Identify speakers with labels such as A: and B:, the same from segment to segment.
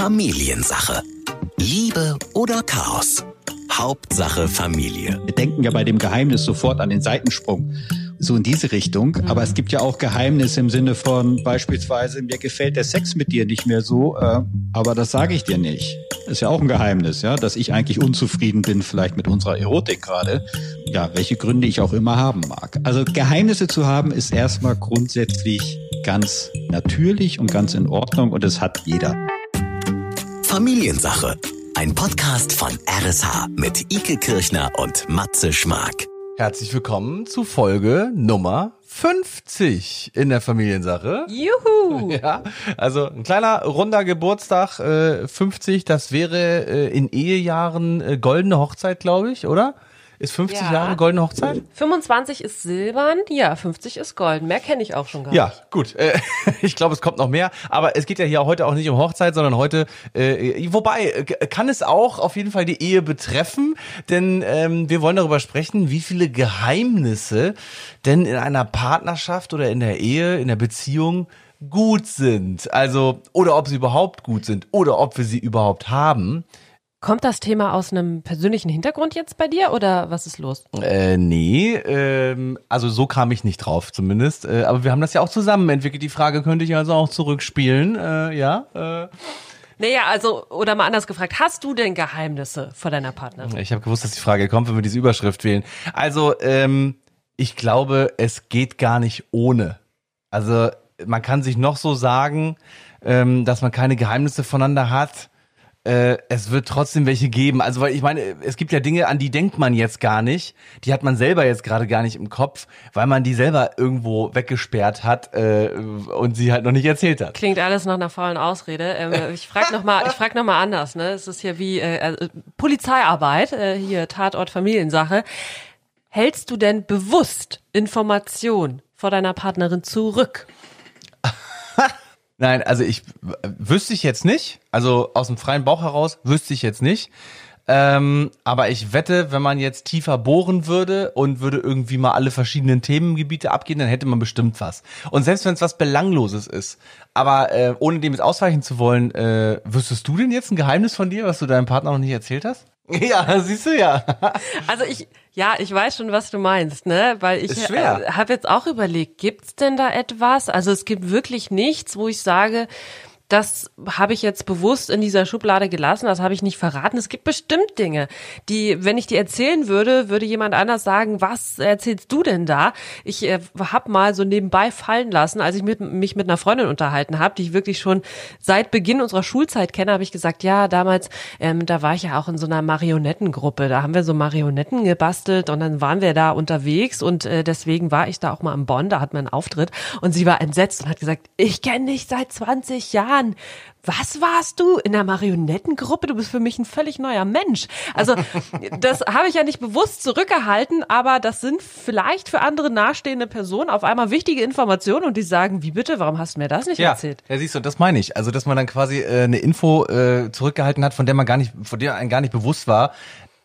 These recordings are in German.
A: Familiensache. Liebe oder Chaos? Hauptsache Familie.
B: Wir denken ja bei dem Geheimnis sofort an den Seitensprung. So in diese Richtung. Aber es gibt ja auch Geheimnisse im Sinne von beispielsweise, mir gefällt der Sex mit dir nicht mehr so, äh, aber das sage ich dir nicht. Das ist ja auch ein Geheimnis, ja, dass ich eigentlich unzufrieden bin, vielleicht mit unserer Erotik gerade. Ja, welche Gründe ich auch immer haben mag. Also Geheimnisse zu haben ist erstmal grundsätzlich ganz natürlich und ganz in Ordnung und das hat jeder.
A: Familiensache. Ein Podcast von RSH mit Ike Kirchner und Matze Schmark.
C: Herzlich willkommen zu Folge Nummer 50 in der Familiensache.
D: Juhu!
C: Ja, also ein kleiner runder Geburtstag, äh, 50, das wäre äh, in Ehejahren äh, goldene Hochzeit, glaube ich, oder? Ist 50
D: Ja.
C: Jahre goldene Hochzeit?
D: 25 ist silbern, ja, 50 ist golden. Mehr kenne ich auch schon gar
C: Ja,
D: nicht.
C: gut. Äh, ich glaube, es kommt noch mehr. Aber es geht ja hier heute auch nicht um Hochzeit, sondern heute, äh, wobei, kann es auch auf jeden Fall die Ehe betreffen, denn ähm, wir wollen darüber sprechen, wie viele Geheimnisse denn in einer Partnerschaft oder in der Ehe, in der Beziehung gut sind. Also, oder ob sie überhaupt gut sind oder ob wir sie überhaupt haben.
D: Kommt das Thema aus einem persönlichen Hintergrund jetzt bei dir oder was ist los?
C: Äh, nee, ähm, also so kam ich nicht drauf zumindest. Äh, aber wir haben das ja auch zusammen entwickelt. Die Frage könnte ich also auch zurückspielen. Äh, ja, äh.
D: Naja, also, oder mal anders gefragt, hast du denn Geheimnisse vor deiner Partnerin?
C: Ich habe gewusst, dass die Frage kommt, wenn wir diese Überschrift wählen. Also, ähm, ich glaube, es geht gar nicht ohne. Also, man kann sich noch so sagen, ähm, dass man keine Geheimnisse voneinander hat. Äh, es wird trotzdem welche geben. Also, weil ich meine, es gibt ja Dinge, an die denkt man jetzt gar nicht. Die hat man selber jetzt gerade gar nicht im Kopf, weil man die selber irgendwo weggesperrt hat äh, und sie halt noch nicht erzählt hat.
D: Klingt alles nach einer faulen Ausrede. Ähm, ich frage noch mal, ich frag noch mal anders. Ne, es ist hier wie äh, äh, Polizeiarbeit, äh, hier Tatort Familiensache. Hältst du denn bewusst Information vor deiner Partnerin zurück?
C: Nein, also ich wüsste ich jetzt nicht. Also aus dem freien Bauch heraus wüsste ich jetzt nicht. Ähm, aber ich wette, wenn man jetzt tiefer bohren würde und würde irgendwie mal alle verschiedenen Themengebiete abgehen, dann hätte man bestimmt was. Und selbst wenn es was Belangloses ist, aber äh, ohne dem jetzt ausweichen zu wollen, äh, wüsstest du denn jetzt ein Geheimnis von dir, was du deinem Partner noch nicht erzählt hast? Ja, siehst du ja.
D: Also ich, ja, ich weiß schon, was du meinst, ne? Weil ich äh, habe jetzt auch überlegt, gibt's denn da etwas? Also es gibt wirklich nichts, wo ich sage, das habe ich jetzt bewusst in dieser Schublade gelassen, das habe ich nicht verraten. Es gibt bestimmt Dinge, die, wenn ich die erzählen würde, würde jemand anders sagen, was erzählst du denn da? Ich äh, habe mal so nebenbei fallen lassen, als ich mit, mich mit einer Freundin unterhalten habe, die ich wirklich schon seit Beginn unserer Schulzeit kenne, habe ich gesagt, ja, damals, ähm, da war ich ja auch in so einer Marionettengruppe, da haben wir so Marionetten gebastelt und dann waren wir da unterwegs und äh, deswegen war ich da auch mal in Bonn, da hat man einen Auftritt und sie war entsetzt und hat gesagt, ich kenne dich seit 20 Jahren. Was warst du in der Marionettengruppe? Du bist für mich ein völlig neuer Mensch. Also das habe ich ja nicht bewusst zurückgehalten, aber das sind vielleicht für andere nahestehende Personen auf einmal wichtige Informationen und die sagen, wie bitte, warum hast du mir das nicht
C: Ja,
D: erzählt?
C: ja, siehst du, das meine ich. Also, dass man dann quasi äh, eine Info äh, zurückgehalten hat, von der man gar nicht, von der einem gar nicht bewusst war,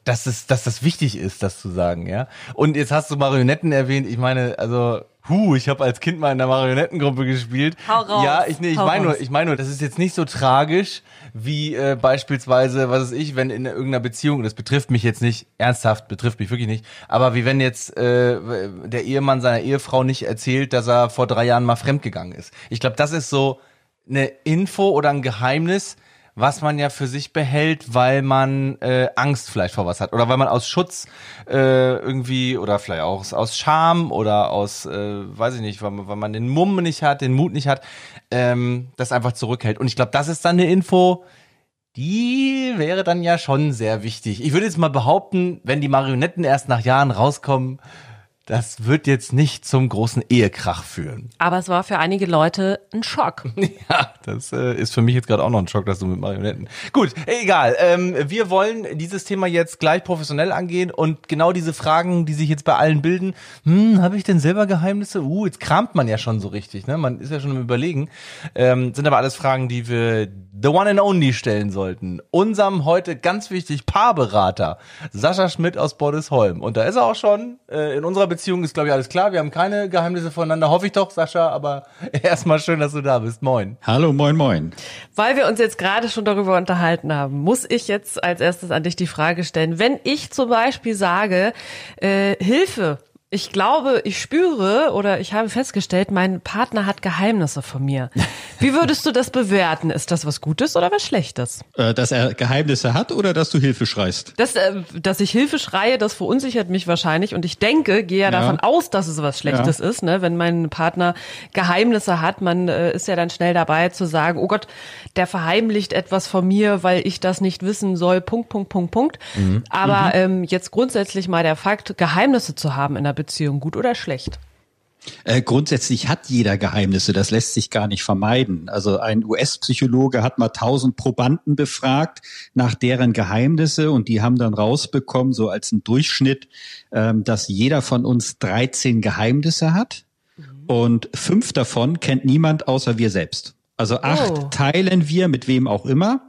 C: dass es, dass das wichtig ist, das zu sagen, ja. Und jetzt hast du Marionetten erwähnt. Ich meine, also, hu, ich habe als Kind mal in der Marionettengruppe gespielt.
D: Hau raus,
C: Ja, ich, nee, ich meine nur, ich meine nur, das ist jetzt nicht so tragisch wie äh, beispielsweise, was weiß ich, wenn in irgendeiner Beziehung, das betrifft mich jetzt nicht ernsthaft, betrifft mich wirklich nicht, aber wie wenn jetzt äh, der Ehemann seiner Ehefrau nicht erzählt, dass er vor drei Jahren mal fremdgegangen ist. Ich glaube, das ist so eine Info oder ein Geheimnis, was man ja für sich behält, weil man äh, Angst vielleicht vor was hat oder weil man aus Schutz äh, irgendwie oder vielleicht auch aus, aus Scham oder aus, äh, weiß ich nicht, weil man, weil man den Mumm nicht hat, den Mut nicht hat, ähm, das einfach zurückhält. Und ich glaube, das ist dann eine Info, die wäre dann ja schon sehr wichtig. Ich würde jetzt mal behaupten, wenn die Marionetten erst nach Jahren rauskommen, das wird jetzt nicht zum großen Ehekrach führen.
D: Aber es war für einige Leute ein Schock.
C: Ja, das äh, ist für mich jetzt gerade auch noch ein Schock, dass du mit Marionetten. Gut, egal. Ähm, wir wollen dieses Thema jetzt gleich professionell angehen und genau diese Fragen, die sich jetzt bei allen bilden. Hm, habe ich denn selber Geheimnisse? Uh, jetzt kramt man ja schon so richtig, ne? Man ist ja schon im Überlegen. Ähm, sind aber alles Fragen, die wir the one and only stellen sollten. Unserem heute ganz wichtig Paarberater Sascha Schmidt aus Bordesholm. Und da ist er auch schon äh, in unserer Beziehung ist, glaube ich, alles klar. Wir haben keine Geheimnisse voneinander, hoffe ich doch, Sascha. Aber erstmal schön, dass du da bist. Moin.
B: Hallo, moin, moin.
D: Weil wir uns jetzt gerade schon darüber unterhalten haben, muss ich jetzt als erstes an dich die Frage stellen. Wenn ich zum Beispiel sage, äh, Hilfe, ich glaube, ich spüre oder ich habe festgestellt, mein Partner hat Geheimnisse von mir. Wie würdest du das bewerten? Ist das was Gutes oder was Schlechtes?
B: Äh, dass er Geheimnisse hat oder dass du Hilfe schreist?
D: Das, äh, dass ich Hilfe schreie, das verunsichert mich wahrscheinlich und ich denke, gehe ja,
B: Ja.
D: davon aus, dass es was Schlechtes ist, ne? wenn mein Partner Geheimnisse hat. Man äh, ist ja dann schnell dabei zu sagen, oh Gott, der verheimlicht etwas von mir, weil ich das nicht wissen soll. Punkt, Punkt, Punkt, Punkt. Aber Ähm, jetzt grundsätzlich mal der Fakt, Geheimnisse zu haben in einer Beziehung, gut oder schlecht?
B: Äh, grundsätzlich hat jeder Geheimnisse, das lässt sich gar nicht vermeiden. Also ein US-Psychologe hat mal tausend Probanden befragt nach deren Geheimnisse und die haben dann rausbekommen, so als ein Durchschnitt, ähm, dass jeder von uns 13 Geheimnisse hat und fünf davon kennt niemand außer wir selbst. Also acht
D: Oh.
B: teilen wir mit wem auch immer,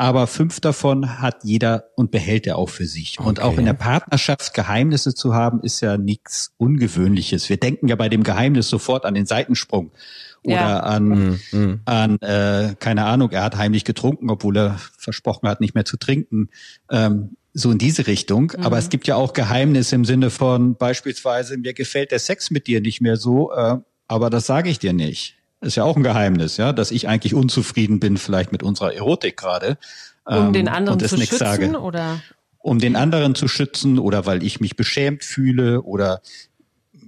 B: aber fünf davon hat jeder und behält er auch für sich. Und auch in der Partnerschaft Geheimnisse zu haben, ist ja nichts Ungewöhnliches. Wir denken ja bei dem Geheimnis sofort an den Seitensprung oder
D: Ja.
B: an, an äh, keine Ahnung, er hat heimlich getrunken, obwohl er versprochen hat, nicht mehr zu trinken. Ähm, so in diese Richtung. Aber es gibt ja auch Geheimnisse im Sinne von beispielsweise, mir gefällt der Sex mit dir nicht mehr so, äh, aber das sage ich dir nicht. Ist ja auch ein Geheimnis, ja, dass ich eigentlich unzufrieden bin, vielleicht mit unserer Erotik gerade.
D: Um
B: ähm,
D: den anderen
B: und es
D: zu schützen
B: sage.
D: oder?
B: Um den anderen zu schützen oder weil ich mich beschämt fühle oder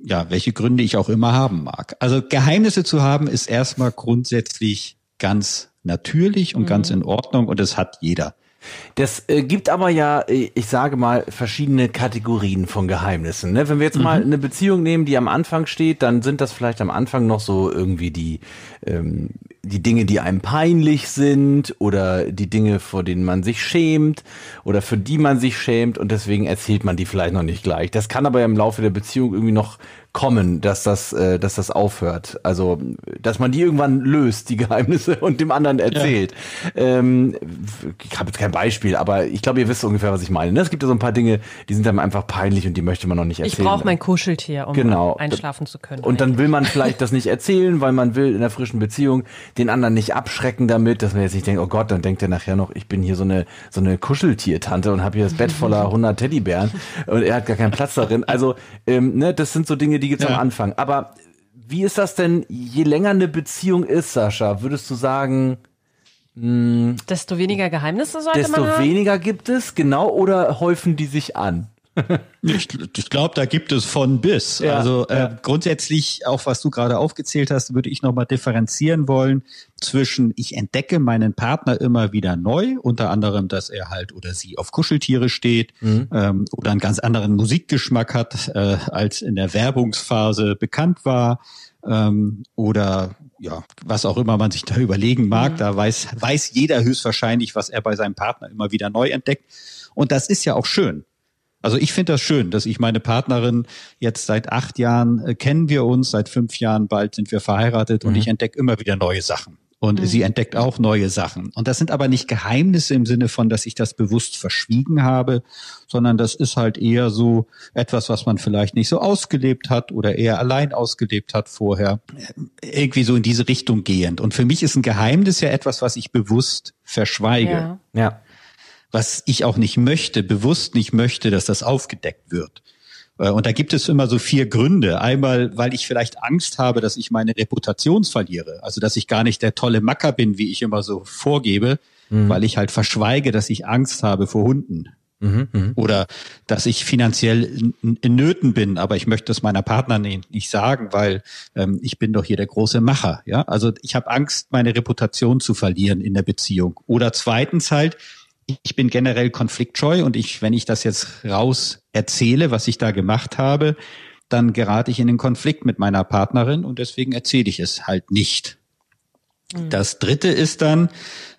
B: ja, welche Gründe ich auch immer haben mag. Also Geheimnisse zu haben ist erstmal grundsätzlich ganz natürlich und ganz in Ordnung und das hat jeder.
C: Das äh, gibt aber ja, äh, ich sage mal, verschiedene Kategorien von Geheimnissen. Ne? Wenn wir jetzt mal eine Beziehung nehmen, die am Anfang steht, dann sind das vielleicht am Anfang noch so irgendwie die, ähm, die Dinge, die einem peinlich sind oder die Dinge, vor denen man sich schämt oder für die man sich schämt und deswegen erzählt man die vielleicht noch nicht gleich. Das kann aber ja im Laufe der Beziehung irgendwie noch kommen, dass das, äh, dass das aufhört. Also, dass man die irgendwann löst, die Geheimnisse, und dem anderen erzählt. Ähm, ich habe jetzt kein Beispiel, aber ich glaube, ihr wisst ungefähr, was ich meine. ne? Es gibt ja so ein paar Dinge, die sind einem einfach peinlich und die möchte man noch nicht
D: Ich
C: erzählen.
D: brauche mein Kuscheltier, um
C: Genau.
D: einschlafen zu können.
C: Und dann will man vielleicht das nicht erzählen, weil man will in einer frischen Beziehung den anderen nicht abschrecken damit, dass man jetzt nicht denkt, oh Gott, dann denkt er nachher noch, ich bin hier so eine so eine Kuscheltiertante und habe hier das Bett voller 100 Teddybären und er hat gar keinen Platz darin. Also ähm, ne, das sind so Dinge, die gibt's
B: Ja.
C: am Anfang. Aber wie ist das denn, je länger eine Beziehung ist, Sascha, würdest du sagen,
D: desto weniger Geheimnisse sollte
C: desto
D: man haben?
C: weniger gibt es, genau, oder häufen die sich an?
B: Ich, ich glaube, da gibt es von bis.
C: Ja,
B: also äh,
C: ja.
B: grundsätzlich, auch was du gerade aufgezählt hast, würde ich nochmal differenzieren wollen zwischen, ich entdecke meinen Partner immer wieder neu, unter anderem, dass er halt oder sie auf Kuscheltiere steht
C: Mhm.
B: ähm, oder einen ganz anderen Musikgeschmack hat, äh, als in der Werbungsphase bekannt war. Ähm, oder ja, was auch immer man sich da überlegen mag, da weiß, weiß jeder höchstwahrscheinlich, was er bei seinem Partner immer wieder neu entdeckt. Und das ist ja auch schön. Also ich finde das schön, dass ich meine Partnerin jetzt seit acht Jahren äh, kennen wir uns, seit fünf Jahren bald sind wir verheiratet und ich entdecke immer wieder neue Sachen. Und sie entdeckt auch neue Sachen. Und das sind aber nicht Geheimnisse im Sinne von, dass ich das bewusst verschwiegen habe, sondern das ist halt eher so etwas, was man vielleicht nicht so ausgelebt hat oder eher allein ausgelebt hat vorher. Irgendwie so in diese Richtung gehend. Und für mich ist ein Geheimnis ja etwas, was ich bewusst verschweige
D: Ja.
C: Ja.
B: Was ich auch nicht möchte, bewusst nicht möchte, dass das aufgedeckt wird. Äh, Und da gibt es immer so vier Gründe. Einmal, weil ich vielleicht Angst habe, dass ich meine Reputation verliere. Also, dass ich gar nicht der tolle Macker bin, wie ich immer so vorgebe, weil ich halt verschweige, dass ich Angst habe vor Hunden. Oder dass ich finanziell in, in Nöten bin, aber ich möchte es meiner Partnerin nicht sagen, weil ähm, ich bin doch hier der große Macher. Ja, also ich habe Angst, meine Reputation zu verlieren in der Beziehung. Oder zweitens halt, ich bin generell konfliktscheu und ich, wenn ich das jetzt raus erzähle, was ich da gemacht habe, dann gerate ich in den Konflikt mit meiner Partnerin und deswegen erzähle ich es halt nicht. Das dritte ist dann,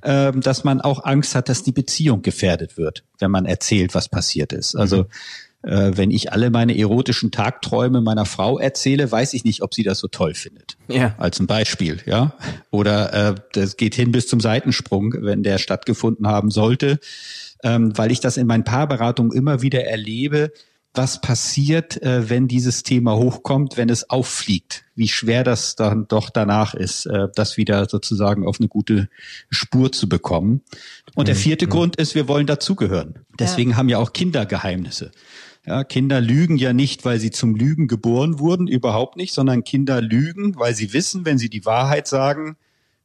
B: ähm, dass man auch Angst hat, dass die Beziehung gefährdet wird, wenn man erzählt, was passiert ist. Also äh, wenn ich alle meine erotischen Tagträume meiner Frau erzähle, weiß ich nicht, ob sie das so toll findet.
C: Ja.
B: Als ein Beispiel, ja. Oder äh, das geht hin bis zum Seitensprung, wenn der stattgefunden haben sollte, ähm, weil ich das in meinen Paarberatungen immer wieder erlebe, was passiert, äh, wenn dieses Thema hochkommt, wenn es auffliegt, wie schwer das dann doch danach ist, äh, das wieder sozusagen auf eine gute Spur zu bekommen. Und der mhm. vierte mhm. Grund ist, wir wollen dazugehören. Deswegen ja. haben ja auch Kinder Geheimnisse. Ja, Kinder lügen ja nicht, weil sie zum Lügen geboren wurden, überhaupt nicht, sondern Kinder lügen, weil sie wissen, wenn sie die Wahrheit sagen,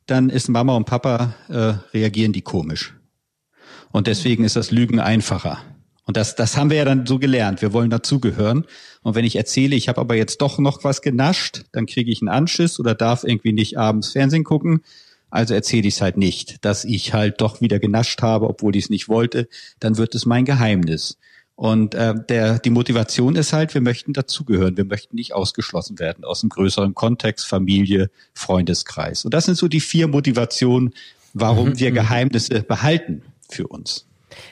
B: dann ist Mama und Papa äh, reagieren die komisch. Und deswegen ist das Lügen einfacher. Und das, das haben wir ja dann so gelernt. Wir wollen dazugehören. Und wenn ich erzähle, ich habe aber jetzt doch noch was genascht, dann kriege ich einen Anschiss oder darf irgendwie nicht abends Fernsehen gucken. Also erzähle ich es halt nicht, dass ich halt doch wieder genascht habe, obwohl ich es nicht wollte. Dann wird es mein Geheimnis. Und äh, der, die Motivation ist halt, wir möchten dazugehören, wir möchten nicht ausgeschlossen werden aus einem größeren Kontext, Familie, Freundeskreis. Und das sind so die vier Motivationen, warum mhm. wir mhm. Geheimnisse behalten für uns.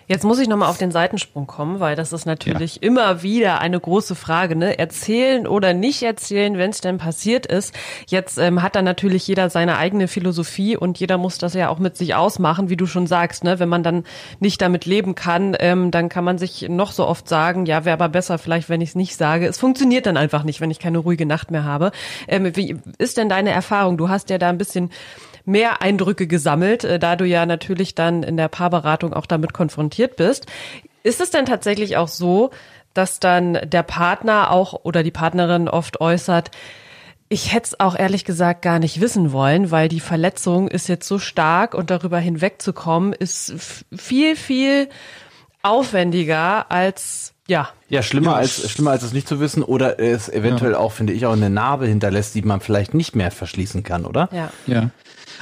D: Jetzt muss ich nochmal auf den Seitensprung kommen, weil das ist natürlich ja. immer wieder eine große Frage, ne? Erzählen oder nicht erzählen, wenn es denn passiert ist. Jetzt ähm, hat da natürlich jeder seine eigene Philosophie und jeder muss das ja auch mit sich ausmachen, wie du schon sagst, ne? Wenn man dann nicht damit leben kann, ähm, dann kann man sich noch so oft sagen, ja, wäre aber besser vielleicht, wenn ich es nicht sage. Es funktioniert dann einfach nicht, wenn ich keine ruhige Nacht mehr habe. Ähm, wie ist denn deine Erfahrung? Du hast ja da ein bisschen mehr Eindrücke gesammelt, äh, da du ja natürlich dann in der Paarberatung auch damit konfrontiert bist. Ist es denn tatsächlich auch so, dass dann der Partner auch oder die Partnerin oft äußert, ich hätte es auch ehrlich gesagt gar nicht wissen wollen, weil die Verletzung ist jetzt so stark und darüber hinwegzukommen ist viel, viel aufwendiger als ja.
C: Ja, schlimmer als schlimmer als es nicht zu wissen oder es eventuell ja. auch, finde ich, auch eine Narbe hinterlässt, die man vielleicht nicht mehr verschließen kann, oder?
B: Ja. Ja.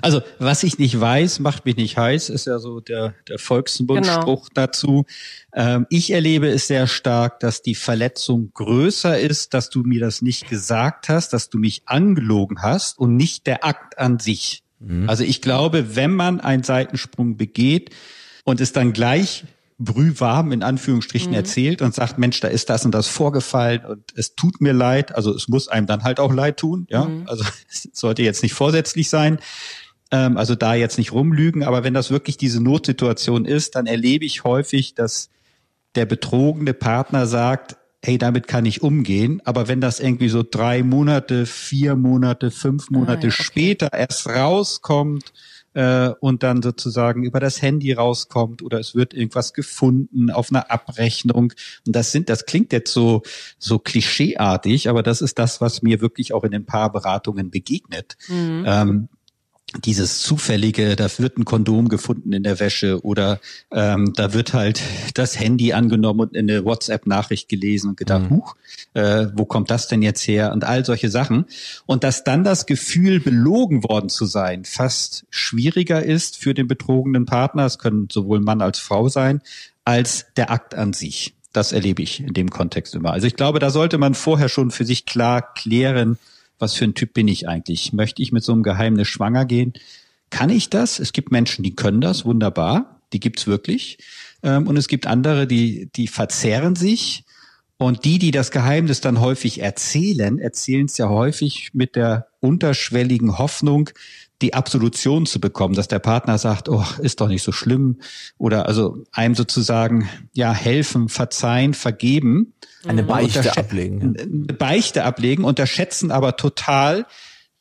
B: Also, was ich nicht weiß, macht mich nicht heiß, ist ja so der, der Volksmundspruch genau. dazu. Ähm, ich erlebe es sehr stark, dass die Verletzung größer ist, dass du mir das nicht gesagt hast, dass du mich angelogen hast und nicht der Akt an sich. Mhm. Also ich glaube, wenn man einen Seitensprung begeht und es dann gleich brühwarm in Anführungsstrichen mhm. erzählt und sagt, Mensch, da ist das und das vorgefallen und es tut mir leid. Also es muss einem dann halt auch leid tun. Ja, mhm. also es sollte jetzt nicht vorsätzlich sein. Ähm, also da jetzt nicht rumlügen, aber wenn das wirklich diese Notsituation ist, dann erlebe ich häufig, dass der betrogene Partner sagt, hey, damit kann ich umgehen. Aber wenn das irgendwie so drei Monate, vier Monate, fünf Monate ah, okay. später erst rauskommt äh, und dann sozusagen über das Handy rauskommt oder es wird irgendwas gefunden auf einer Abrechnung. Und das sind, das klingt jetzt so, so klischeeartig, aber das ist das, was mir wirklich auch in den Paarberatungen begegnet. Mhm. Ähm, dieses zufällige, da wird ein Kondom gefunden in der Wäsche oder ähm, da wird halt das Handy angenommen und in eine WhatsApp-Nachricht gelesen und gedacht, mhm. huch, äh, wo kommt das denn jetzt her? Und all solche Sachen. Und dass dann das Gefühl, belogen worden zu sein, fast schwieriger ist für den betrogenen Partner, es können sowohl Mann als Frau sein, als der Akt an sich. Das erlebe ich in dem Kontext immer. Also ich glaube, da sollte man vorher schon für sich klar klären, was für ein Typ bin ich eigentlich? Möchte ich mit so einem Geheimnis schwanger gehen? Kann ich das? Es gibt Menschen, die können das wunderbar, die gibt's wirklich. Ähm, und es gibt andere, die, die verzerren sich. Und die, die das Geheimnis dann häufig erzählen, erzählen es ja häufig mit der unterschwelligen Hoffnung, die Absolution zu bekommen, dass der Partner sagt, oh, ist doch nicht so schlimm oder also einem sozusagen ja helfen, verzeihen, vergeben.
C: Eine Beichte ablegen.
B: Eine Beichte ablegen, unterschätzen aber total,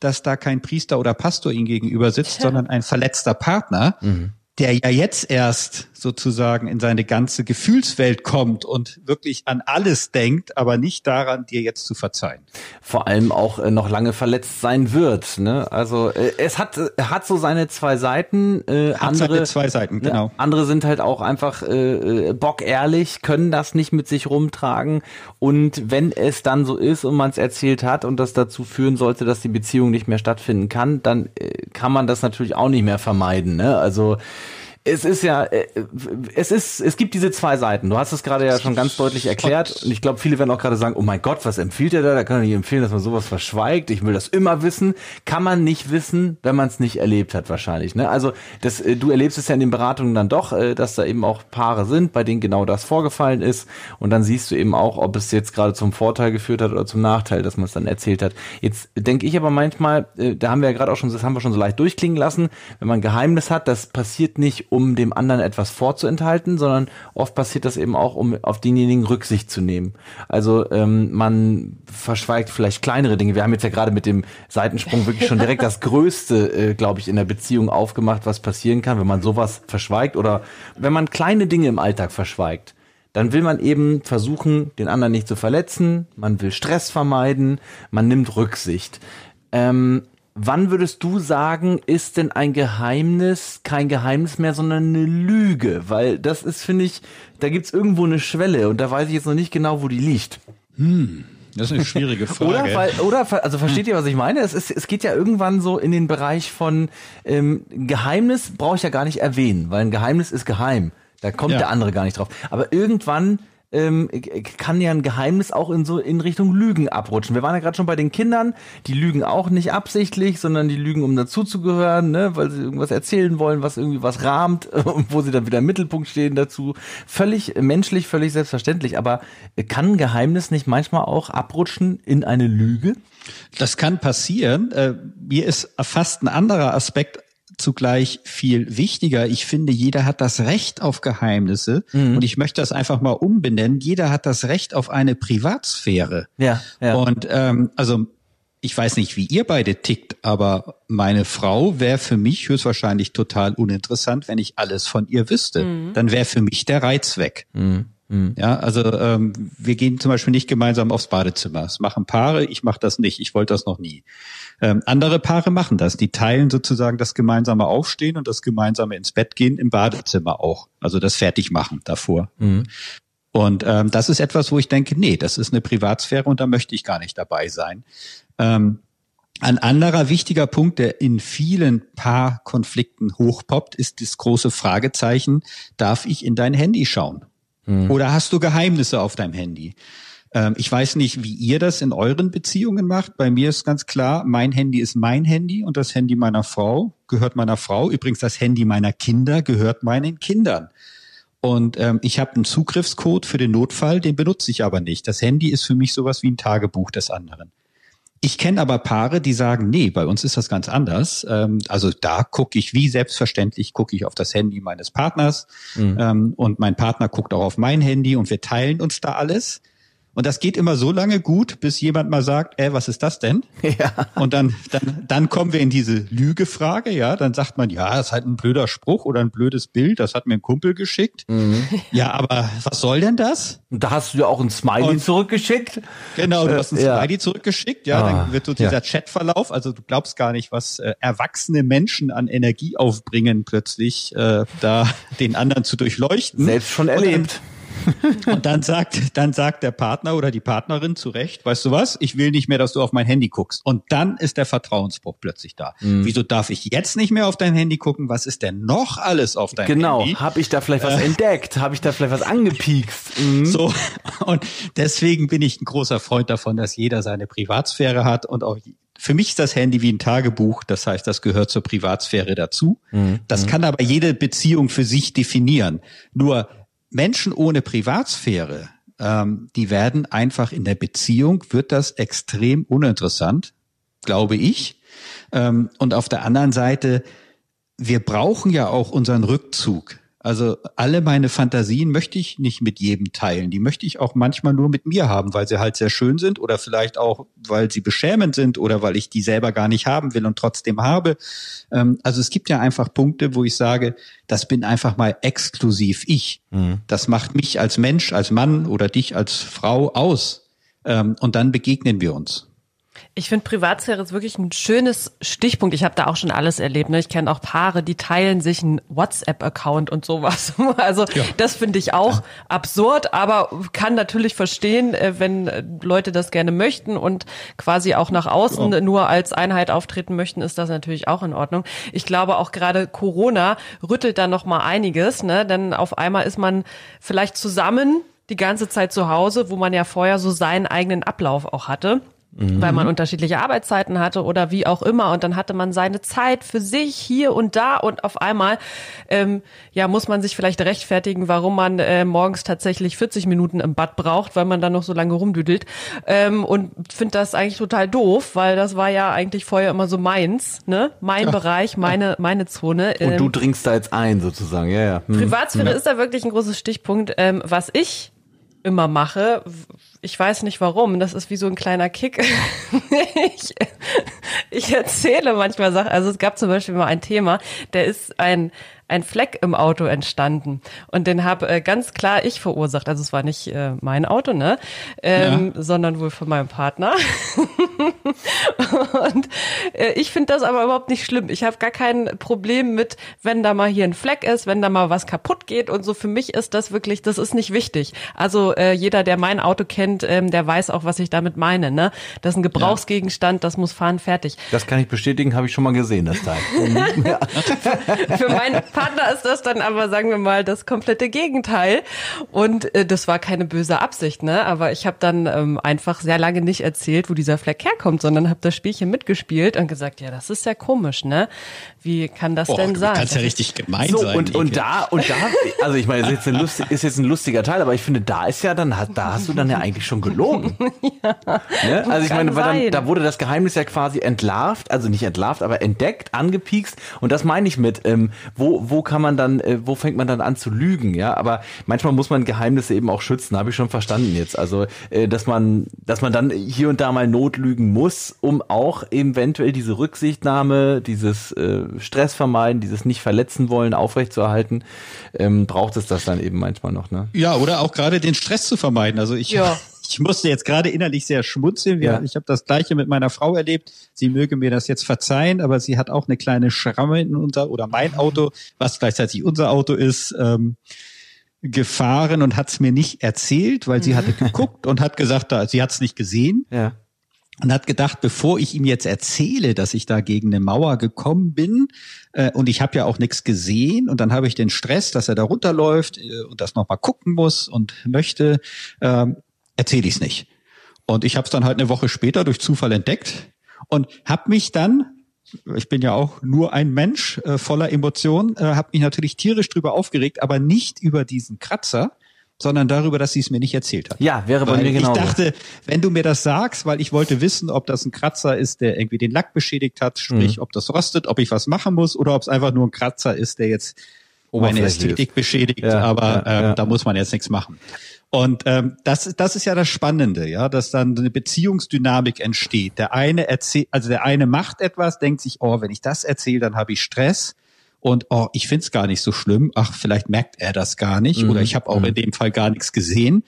B: dass da kein Priester oder Pastor ihnen gegenüber sitzt, ja. sondern ein verletzter Partner, mhm der ja jetzt erst sozusagen in seine ganze Gefühlswelt kommt und wirklich an alles denkt, aber nicht daran, dir jetzt zu verzeihen.
C: Vor allem auch äh, noch lange verletzt sein wird. Ne? Also äh, es hat hat so seine zwei Seiten.
B: Äh, hat andere seine zwei Seiten, ne, genau.
C: andere sind halt auch einfach äh, äh, bockehrlich, können das nicht mit sich rumtragen. Und wenn es dann so ist und man es erzählt hat und das dazu führen sollte, dass die Beziehung nicht mehr stattfinden kann, dann äh, kann man das natürlich auch nicht mehr vermeiden. Ne? Also es ist ja, äh, es ist, es gibt diese zwei Seiten. Du hast es gerade ja schon ganz deutlich erklärt. Und ich glaube, viele werden auch gerade sagen, oh mein Gott, was empfiehlt er da? Da kann er nicht empfehlen, dass man sowas verschweigt. Ich will das immer wissen. Kann man nicht wissen, wenn man es nicht erlebt hat, wahrscheinlich. Ne? Also das, äh, du erlebst es ja in den Beratungen dann doch, äh, dass da eben auch Paare sind, bei denen genau das vorgefallen ist. Und dann siehst du eben auch, ob es jetzt gerade zum Vorteil geführt hat oder zum Nachteil, dass man es dann erzählt hat. Jetzt denke ich aber manchmal, da haben wir ja gerade auch schon, das haben wir schon so leicht durchklingen lassen, wenn man ein Geheimnis hat, das passiert nicht um dem anderen etwas vorzuenthalten, sondern oft passiert das eben auch, um auf denjenigen Rücksicht zu nehmen. Also ähm, man verschweigt vielleicht kleinere Dinge. Wir haben jetzt ja gerade mit dem Seitensprung wirklich schon direkt das Größte, äh, glaube ich, in der Beziehung aufgemacht, was passieren kann, wenn man sowas verschweigt oder wenn man kleine Dinge im Alltag verschweigt dann will man eben versuchen, den anderen nicht zu verletzen, man will Stress vermeiden, man nimmt Rücksicht. Ähm, wann würdest du sagen, ist denn ein Geheimnis kein Geheimnis mehr, sondern eine Lüge? Weil das ist, finde ich, da gibt's irgendwo eine Schwelle und da weiß ich jetzt noch nicht genau, wo die liegt.
B: Hm. Das ist eine schwierige Frage.
C: oder, weil, oder, also versteht ihr, was ich meine? Es, ist, es geht ja irgendwann so in den Bereich von ähm, Geheimnis brauche ich ja gar nicht erwähnen, weil ein Geheimnis ist geheim. Da kommt ja. der andere gar nicht drauf. Aber irgendwann ähm, kann ja ein Geheimnis auch in so in Richtung Lügen abrutschen. Wir waren ja gerade schon bei den Kindern, die lügen auch nicht absichtlich, sondern die lügen, um dazuzugehören, ne, weil sie irgendwas erzählen wollen, was irgendwie was rahmt wo sie dann wieder im Mittelpunkt stehen dazu. Völlig menschlich, völlig selbstverständlich. Aber kann ein Geheimnis nicht manchmal auch abrutschen in eine Lüge?
B: Das kann passieren. Äh, mir ist fast ein anderer Aspekt zugleich viel wichtiger. Ich finde, jeder hat das Recht auf Geheimnisse mhm. und ich möchte das einfach mal umbenennen. Jeder hat das Recht auf eine Privatsphäre.
C: Ja. ja.
B: Und ähm, also ich weiß nicht, wie ihr beide tickt, aber meine Frau wäre für mich höchstwahrscheinlich total uninteressant, wenn ich alles von ihr wüsste. Mhm. Dann wäre für mich der Reiz weg. Mhm. mhm. Ja, also ähm, wir gehen zum Beispiel nicht gemeinsam aufs Badezimmer. Das machen Paare, ich mache das nicht. Ich wollte das noch nie. Ähm, andere Paare machen das. Die teilen sozusagen das gemeinsame Aufstehen und das gemeinsame ins Bett gehen im Badezimmer auch. Also das Fertigmachen davor. Mhm. Und ähm, das ist etwas, wo ich denke, nee, das ist eine Privatsphäre und da möchte ich gar nicht dabei sein. Ähm, ein anderer wichtiger Punkt, der in vielen Paarkonflikten hochpoppt, ist das große Fragezeichen, darf ich in dein Handy schauen? Mhm. Oder hast du Geheimnisse auf deinem Handy? Ähm, ich weiß nicht, wie ihr das in euren Beziehungen macht. Bei mir ist ganz klar, mein Handy ist mein Handy und das Handy meiner Frau gehört meiner Frau. Übrigens, das Handy meiner Kinder gehört meinen Kindern. Und ähm, ich habe einen Zugriffscode für den Notfall, den benutze ich aber nicht. Das Handy ist für mich sowas wie ein Tagebuch des anderen. Ich kenne aber Paare, die sagen, nee, bei uns ist das ganz anders. Ähm, also da gucke ich wie selbstverständlich, gucke ich auf das Handy meines Partners mhm. ähm, und mein Partner guckt auch auf mein Handy und wir teilen uns da alles. Und das geht immer so lange gut, bis jemand mal sagt, äh, was ist das denn? Ja. Und dann, dann, dann kommen wir in diese Lügefrage, ja. Dann sagt man, ja, das ist halt ein blöder Spruch oder ein blödes Bild, das hat mir ein Kumpel geschickt. Mhm. Ja, aber was soll denn das?
C: Da hast du ja auch ein Smiley Und, zurückgeschickt.
B: Genau, du hast ein ja. Smiley zurückgeschickt, ja. Ah, dann wird so dieser ja. Chatverlauf, also du glaubst gar nicht, was äh, erwachsene Menschen an Energie aufbringen, plötzlich äh, da den anderen zu durchleuchten.
C: Selbst schon erlebt.
B: Und dann sagt, dann sagt der Partner oder die Partnerin zu Recht, weißt du was, ich will nicht mehr, dass du auf mein Handy guckst. Und dann ist der Vertrauensbruch plötzlich da. Mhm. Wieso darf ich jetzt nicht mehr auf dein Handy gucken? Was ist denn noch alles auf deinem
C: genau.
B: Handy?
C: Genau, habe ich da vielleicht was äh, entdeckt? Habe ich da vielleicht was angepiekst?
B: Mhm. So, und deswegen bin ich ein großer Freund davon, dass jeder seine Privatsphäre hat und auch für mich ist das Handy wie ein Tagebuch, das heißt, das gehört zur Privatsphäre dazu. Mhm. Das kann aber jede Beziehung für sich definieren. Nur Menschen ohne Privatsphäre, ähm, die werden einfach in der Beziehung, wird das extrem uninteressant, glaube ich. Ähm, und auf der anderen Seite, wir brauchen ja auch unseren Rückzug. Also alle meine Fantasien möchte ich nicht mit jedem teilen. Die möchte ich auch manchmal nur mit mir haben, weil sie halt sehr schön sind oder vielleicht auch, weil sie beschämend sind oder weil ich die selber gar nicht haben will und trotzdem habe. Ähm, also es gibt ja einfach Punkte, wo ich sage, das bin einfach mal exklusiv ich. Mhm. Das macht mich als Mensch, als Mann oder dich als Frau aus. Ähm, und dann begegnen wir uns.
D: Ich finde Privatsphäre ist wirklich ein schönes Stichpunkt. Ich habe da auch schon alles erlebt. Ne? Ich kenne auch Paare, die teilen sich einen WhatsApp-Account und sowas. Also ja. das finde ich auch ja. absurd, aber kann natürlich verstehen, äh, wenn äh, Leute das gerne möchten und quasi auch nach außen ja. nur als Einheit auftreten möchten, ist das natürlich auch in Ordnung. Ich glaube auch gerade Corona rüttelt da noch mal einiges, ne? Denn auf einmal ist man vielleicht zusammen die ganze Zeit zu Hause, wo man ja vorher so seinen eigenen Ablauf auch hatte. Weil man unterschiedliche Arbeitszeiten hatte oder wie auch immer. Und dann hatte man seine Zeit für sich hier und da und auf einmal ähm, ja muss man sich vielleicht rechtfertigen, warum man äh, morgens tatsächlich 40 Minuten im Bad braucht, weil man dann noch so lange rumdüdelt. Ähm, und finde das eigentlich total doof, weil das war ja eigentlich vorher immer so meins, ne? Mein Bereich, meine meine Zone.
C: Und du
D: Ähm,
C: dringst da jetzt ein, sozusagen, ja, ja. Hm.
D: Privatsphäre ist da wirklich ein großes Stichpunkt. Ähm, was ich immer mache, ich weiß nicht warum, das ist wie so ein kleiner Kick. ich, ich erzähle manchmal Sachen. Also es gab zum Beispiel mal ein Thema, der ist ein ein Fleck im Auto entstanden und den habe äh, ganz klar ich verursacht. Also es war nicht äh, mein Auto, ne, ähm, sondern wohl von meinem Partner. Und äh, ich finde das aber überhaupt nicht schlimm. Ich habe gar kein Problem mit, wenn da mal hier ein Fleck ist, wenn da mal was kaputt geht und so. Für mich ist das wirklich, das ist nicht wichtig. Also äh, jeder, der mein Auto kennt, ähm, der weiß auch, was ich damit meine. Ne? Das ist ein Gebrauchsgegenstand, das muss fahren, fertig.
C: Das kann ich bestätigen, habe ich schon mal gesehen, das Teil.
D: Für meinen Partner ist das dann aber, sagen wir mal, das komplette Gegenteil. Und äh, das war keine böse Absicht, ne? Aber ich habe dann ähm, einfach sehr lange nicht erzählt, wo dieser Fleck herkommt, sondern habe das Spielchen mitgespielt und gesagt, ja, das ist ja komisch, ne? Wie kann das
B: Boah,
D: denn
B: du
D: sein?
B: kannst ja richtig gemein
C: So,
B: sein.
C: und, und da, und da, also ich meine, ist jetzt, ein lustig, ist jetzt ein lustiger Teil, aber ich finde, da ist ja dann, da hast du dann ja eigentlich schon gelogen. ne? Also ich
D: Kann
C: meine, dann, da wurde das Geheimnis ja quasi entlarvt, also nicht entlarvt, aber entdeckt, angepiekst und das meine ich mit, ähm, wo, wo kann man dann, äh, wo fängt man dann an zu lügen, ja, aber manchmal muss man Geheimnisse eben auch schützen, habe ich schon verstanden jetzt, also, äh, dass man, dass man dann hier und da mal notlügen muss, um auch eventuell diese Rücksichtnahme, dieses äh, Stress vermeiden, dieses nicht verletzen wollen aufrechtzuerhalten, ähm, braucht es das dann eben manchmal noch, ne?
B: Ja, oder auch gerade den Stress zu vermeiden. Also ich,
D: Ja.
B: ich musste jetzt gerade innerlich sehr schmunzeln. Wir,
C: Ja.
B: Ich habe das gleiche mit meiner Frau erlebt. Sie möge mir das jetzt verzeihen, aber sie hat auch eine kleine Schramme in unser oder mein Auto, was gleichzeitig unser Auto ist. Ähm, gefahren und hat es mir nicht erzählt, weil sie hatte geguckt und hat gesagt, da, sie hat es nicht gesehen
C: Ja.
B: und hat gedacht, bevor ich ihm jetzt erzähle, dass ich da gegen eine Mauer gekommen bin äh, und ich habe ja auch nichts gesehen und dann habe ich den Stress, dass er da runterläuft äh, und das nochmal gucken muss und möchte, ähm, erzähle ich es nicht. Und ich habe es dann halt eine Woche später durch Zufall entdeckt und habe mich dann ich bin ja auch nur ein Mensch äh, voller Emotionen, äh, habe mich natürlich tierisch drüber aufgeregt, aber nicht über diesen Kratzer, sondern darüber, dass sie es mir nicht erzählt hat.
C: Ja, wäre bei
B: Weil
C: mir genau.
B: Ich dachte, wenn du mir das sagst, weil ich wollte wissen, ob das ein Kratzer ist, der irgendwie den Lack beschädigt hat, sprich,
C: Mhm.
B: ob das rostet, ob ich was machen muss oder ob es einfach nur ein Kratzer ist, der jetzt meine Ästhetik beschädigt,
C: Ja,
B: aber
C: ja,
B: ähm,
C: ja.
B: da muss man jetzt nichts machen. Und ähm, das, das ist ja das Spannende, ja, dass dann eine Beziehungsdynamik entsteht. Der eine erzählt, also der eine macht etwas, denkt sich, oh, wenn ich das erzähle, dann habe ich Stress. Und oh, ich find's gar nicht so schlimm. Ach, vielleicht merkt er das gar nicht.
C: Mhm.
B: Oder ich habe auch in dem Fall gar nichts gesehen.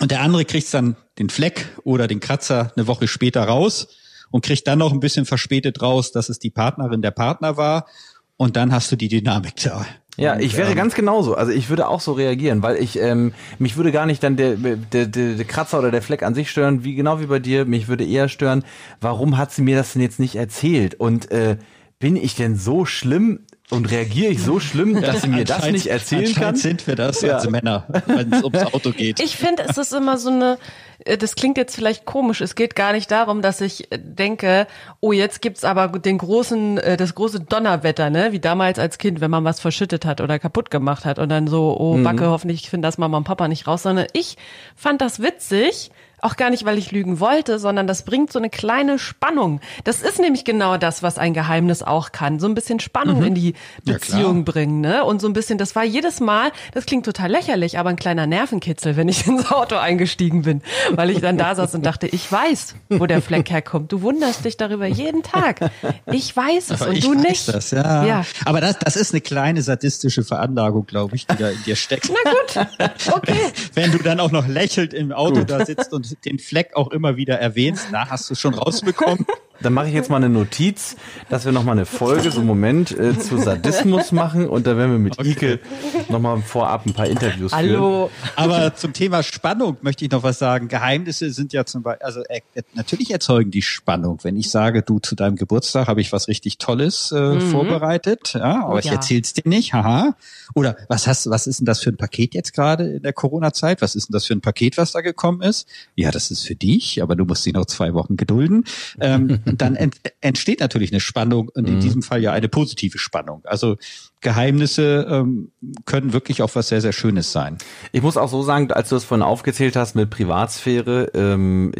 B: Und der andere kriegt dann den Fleck oder den Kratzer eine Woche später raus und kriegt dann noch ein bisschen verspätet raus, dass es die Partnerin der Partner war. Und dann hast du die Dynamik da.
C: Ja,
B: Und,
C: ich wäre
B: ähm,
C: ganz genauso. Also ich würde auch so reagieren, weil ich ähm, mich würde gar nicht dann der, der, der, der Kratzer oder der Fleck an sich stören, wie genau wie bei dir. Mich würde eher stören, warum hat sie mir das denn jetzt nicht erzählt? Und äh, bin ich denn so schlimm und reagiere ich so schlimm, dass sie mir das nicht erzählen kann?
B: sind wir das
C: Ja.
B: als Männer, wenn es ums Auto geht.
D: Ich finde, es ist immer so eine, äh, das klingt jetzt vielleicht komisch, es geht gar nicht darum, dass ich äh, denke, oh, jetzt gibt's aber den großen, äh, das große Donnerwetter, ne, wie damals als Kind, wenn man was verschüttet hat oder kaputt gemacht hat und dann so, oh, Backe, hoffentlich finden das Mama und Papa nicht raus, sondern ich fand das witzig, auch gar nicht, weil ich lügen wollte, sondern das bringt so eine kleine Spannung. Das ist nämlich genau das, was ein Geheimnis auch kann. So ein bisschen Spannung in die
B: Ja.
D: Beziehung bringen, ne? Und so ein bisschen, das war jedes Mal, das klingt total lächerlich, aber ein kleiner Nervenkitzel, wenn ich ins Auto eingestiegen bin, weil ich dann da saß und dachte, ich weiß, wo der Fleck herkommt. Du wunderst dich darüber jeden Tag. Ich weiß es
B: Aber
D: und
B: ich
D: du
B: weiß
D: nicht.
B: Das, ja.
D: Ja.
B: Aber das, das ist eine kleine sadistische Veranlagung, glaube ich, die da in dir steckt.
D: Na gut, okay.
B: Wenn du dann auch noch lächelnd im Auto da sitzt und den Fleck auch immer wieder erwähnst, na, hast du schon rausbekommen?
C: dann mache ich jetzt mal eine Notiz, dass wir nochmal eine Folge, so einen Moment, äh, zu Sadismus machen und da werden wir mit okay. Ike nochmal vorab ein paar Interviews
D: führen. Hallo.
B: Aber zum Thema Spannung möchte ich noch was sagen. Geheimnisse sind ja zum Beispiel, also äh, natürlich erzeugen die Spannung. Wenn ich sage, du zu deinem Geburtstag habe ich was richtig Tolles äh, mhm. vorbereitet, ja, aber oh, ich ja. erzähl's dir nicht, haha. Oder was hast, was ist denn das für ein Paket jetzt gerade in der Corona-Zeit? Was ist denn das für ein Paket, was da gekommen ist? Ja, das ist für dich, aber du musst dich noch zwei Wochen gedulden. Ähm, dann ent entsteht natürlich eine Spannung und in mhm. diesem Fall ja eine positive Spannung. Also Geheimnisse ähm, können wirklich auch was sehr, sehr Schönes sein.
C: Ich muss auch so sagen, als du es vorhin aufgezählt hast mit Privatsphäre, ähm,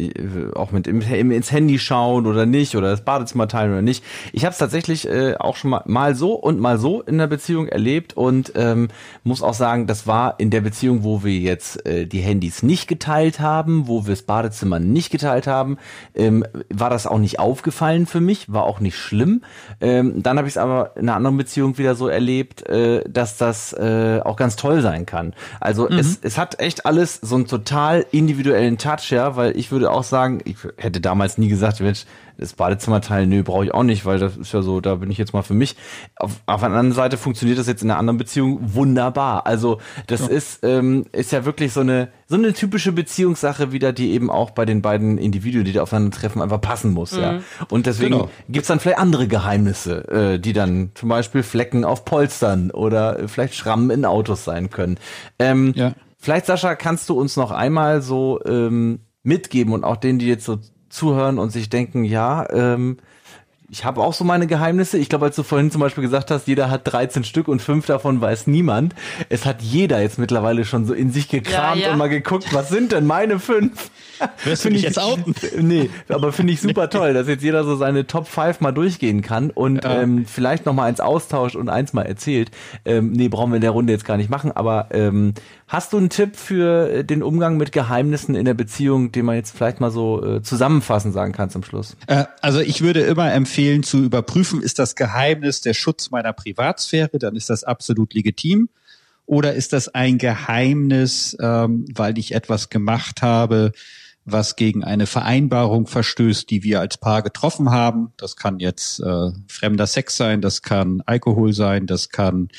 C: auch mit im, ins Handy schauen oder nicht oder das Badezimmer teilen oder nicht. Ich habe es tatsächlich äh, auch schon mal, mal so und mal so in der Beziehung erlebt und ähm, muss auch sagen, das war in der Beziehung, wo wir jetzt äh, die Handys nicht geteilt haben, wo wir das Badezimmer nicht geteilt haben, ähm, war das auch nicht aufgefallen für mich, war auch nicht schlimm. Ähm, dann habe ich es aber in einer anderen Beziehung wieder so erlebt, erlebt, äh, dass das äh, auch ganz toll sein kann. Also mhm. es, es hat echt alles so einen total individuellen Touch, ja, weil ich würde auch sagen, ich hätte damals nie gesagt, Mensch, das Badezimmerteil, nö, brauche ich auch nicht, weil das ist ja so, da bin ich jetzt mal für mich. Auf, auf der anderen Seite funktioniert das jetzt in einer anderen Beziehung wunderbar. Also das ja. ist, ähm, ist ja wirklich so eine, so eine typische Beziehungssache wieder, die eben auch bei den beiden Individuen, die da aufeinandertreffen, einfach passen muss. Mhm. Ja. Und deswegen genau. gibt's dann vielleicht andere Geheimnisse, äh, die dann zum Beispiel Flecken auf Polstern oder vielleicht Schrammen in Autos sein können. Ähm, ja. Vielleicht, Sascha, kannst du uns noch einmal so ähm, mitgeben und auch denen, die jetzt so zuhören und sich denken, ja, ähm, ich habe auch so meine Geheimnisse. Ich glaube, als du vorhin zum Beispiel gesagt hast, jeder hat 13 Stück und fünf davon weiß niemand. Es hat jeder jetzt mittlerweile schon so in sich gekramt ja, ja. und mal geguckt, was sind denn meine fünf?
B: Wirst du mich jetzt outen?
C: Nee, aber finde ich super toll, dass jetzt jeder so seine Top 5 mal durchgehen kann und ja. ähm, vielleicht noch mal eins austauscht und eins mal erzählt. Ähm, nee, brauchen wir in der Runde jetzt gar nicht machen, aber ähm, hast du einen Tipp für den Umgang mit Geheimnissen in der Beziehung, den man jetzt vielleicht mal so äh, zusammenfassend sagen kann zum Schluss?
B: Äh, also ich würde immer empfehlen zu überprüfen, ist das Geheimnis der Schutz meiner Privatsphäre, dann ist das absolut legitim. Oder ist das ein Geheimnis, ähm, weil ich etwas gemacht habe, was gegen eine Vereinbarung verstößt, die wir als Paar getroffen haben. Das kann jetzt äh, fremder Sex sein, das kann Alkohol sein, das kann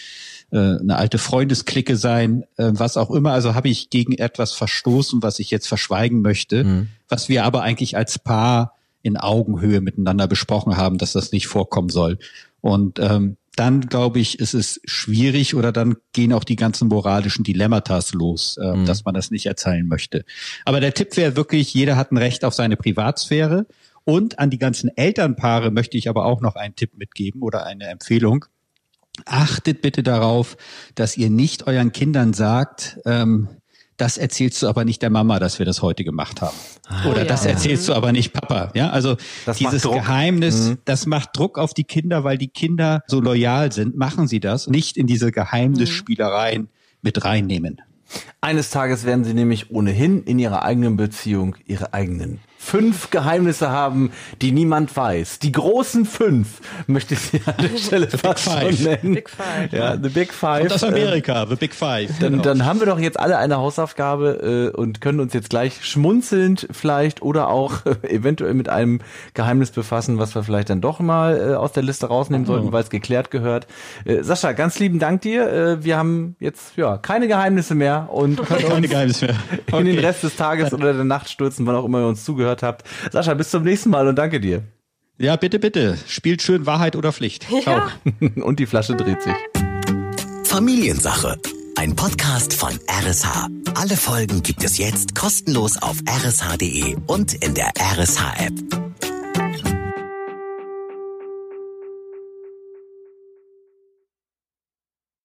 B: äh, eine alte Freundesklicke sein, äh, was auch immer. Also habe ich gegen etwas verstoßen, was ich jetzt verschweigen möchte, mhm. was wir aber eigentlich als Paar in Augenhöhe miteinander besprochen haben, dass das nicht vorkommen soll. Und ähm, dann glaube ich, ist es schwierig oder dann gehen auch die ganzen moralischen Dilemmatas los, äh, mhm. dass man das nicht erzählen möchte. Aber der Tipp wäre wirklich, jeder hat ein Recht auf seine Privatsphäre. Und an die ganzen Elternpaare möchte ich aber auch noch einen Tipp mitgeben oder eine Empfehlung. Achtet bitte darauf, dass ihr nicht euren Kindern sagt, ähm, das erzählst du aber nicht der Mama, dass wir das heute gemacht haben. Ah, Oder ja. das erzählst du aber nicht Papa. Ja, also das dieses Geheimnis, mhm. das macht Druck auf die Kinder, weil die Kinder so loyal sind. Machen sie das. Nicht in diese Geheimnisspielereien mhm. mit reinnehmen.
C: Eines Tages werden sie nämlich ohnehin in ihrer eigenen Beziehung ihre eigenen fünf Geheimnisse haben, die niemand weiß. Die großen fünf möchte ich sie an der Stelle fast schon nennen. Big Five. Ja, The Big Five. Und
B: aus Amerika, The Big Five.
C: Dann, genau. dann haben wir doch jetzt alle eine Hausaufgabe äh, und können uns jetzt gleich schmunzelnd vielleicht oder auch äh, eventuell mit einem Geheimnis befassen, was wir vielleicht dann doch mal äh, aus der Liste rausnehmen sollten, oh. weil es geklärt gehört. Äh, Sascha, ganz lieben Dank dir. Äh, wir haben jetzt ja keine Geheimnisse mehr und können keine Geheimnisse mehr. Okay. in den Rest des Tages oder der Nacht stürzen, wann auch immer ihr uns zugehört zugehört habt. Sascha, bis zum nächsten Mal und danke dir.
B: Ja, bitte, bitte. Spielt schön Wahrheit oder Pflicht.
C: Ciao. und die Flasche dreht sich.
A: Familiensache. Ein Podcast von RSH. Alle Folgen gibt es jetzt kostenlos auf rsh.de und in der RSH-App.